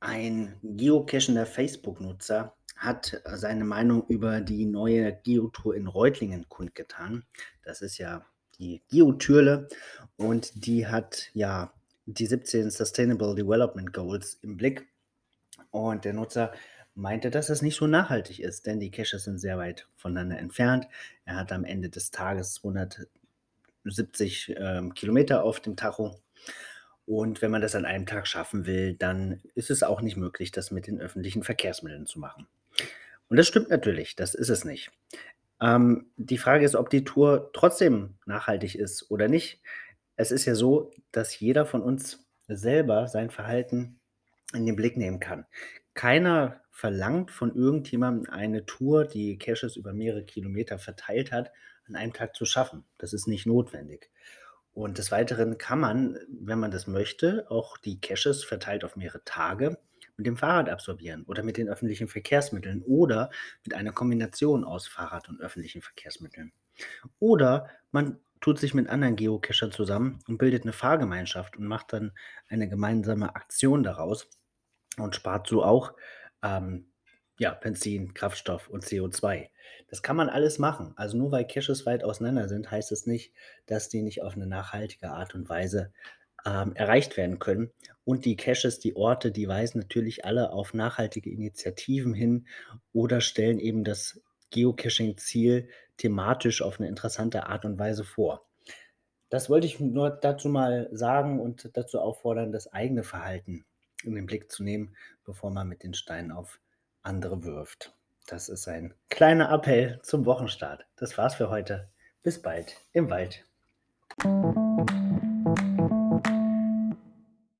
Ein geocachender Facebook-Nutzer hat seine Meinung über die neue Geotour in Reutlingen kundgetan. Das ist ja die Geotürle und die hat ja die 17 Sustainable Development Goals im Blick. Und der Nutzer meinte, dass es nicht so nachhaltig ist, denn die Caches sind sehr weit voneinander entfernt. Er hat am Ende des Tages 270 ähm, Kilometer auf dem Tacho. Und wenn man das an einem Tag schaffen will, dann ist es auch nicht möglich, das mit den öffentlichen Verkehrsmitteln zu machen. Und das stimmt natürlich, das ist es nicht. Ähm, die Frage ist, ob die Tour trotzdem nachhaltig ist oder nicht. Es ist ja so, dass jeder von uns selber sein Verhalten in den Blick nehmen kann. Keiner verlangt von irgendjemandem eine Tour, die Caches über mehrere Kilometer verteilt hat, an einem Tag zu schaffen. Das ist nicht notwendig. Und des Weiteren kann man, wenn man das möchte, auch die Caches verteilt auf mehrere Tage mit dem Fahrrad absorbieren oder mit den öffentlichen Verkehrsmitteln oder mit einer Kombination aus Fahrrad und öffentlichen Verkehrsmitteln. Oder man tut sich mit anderen Geocachern zusammen und bildet eine Fahrgemeinschaft und macht dann eine gemeinsame Aktion daraus und spart so auch ähm, ja, Benzin, Kraftstoff und CO2. Das kann man alles machen. Also nur weil Caches weit auseinander sind, heißt es nicht, dass die nicht auf eine nachhaltige Art und Weise ähm, erreicht werden können. Und die Caches, die Orte, die weisen natürlich alle auf nachhaltige Initiativen hin oder stellen eben das Geocaching-Ziel thematisch auf eine interessante Art und Weise vor. Das wollte ich nur dazu mal sagen und dazu auffordern, das eigene Verhalten in den Blick zu nehmen, bevor man mit den Steinen auf andere wirft. Das ist ein kleiner Appell zum Wochenstart. Das war's für heute. Bis bald im Wald.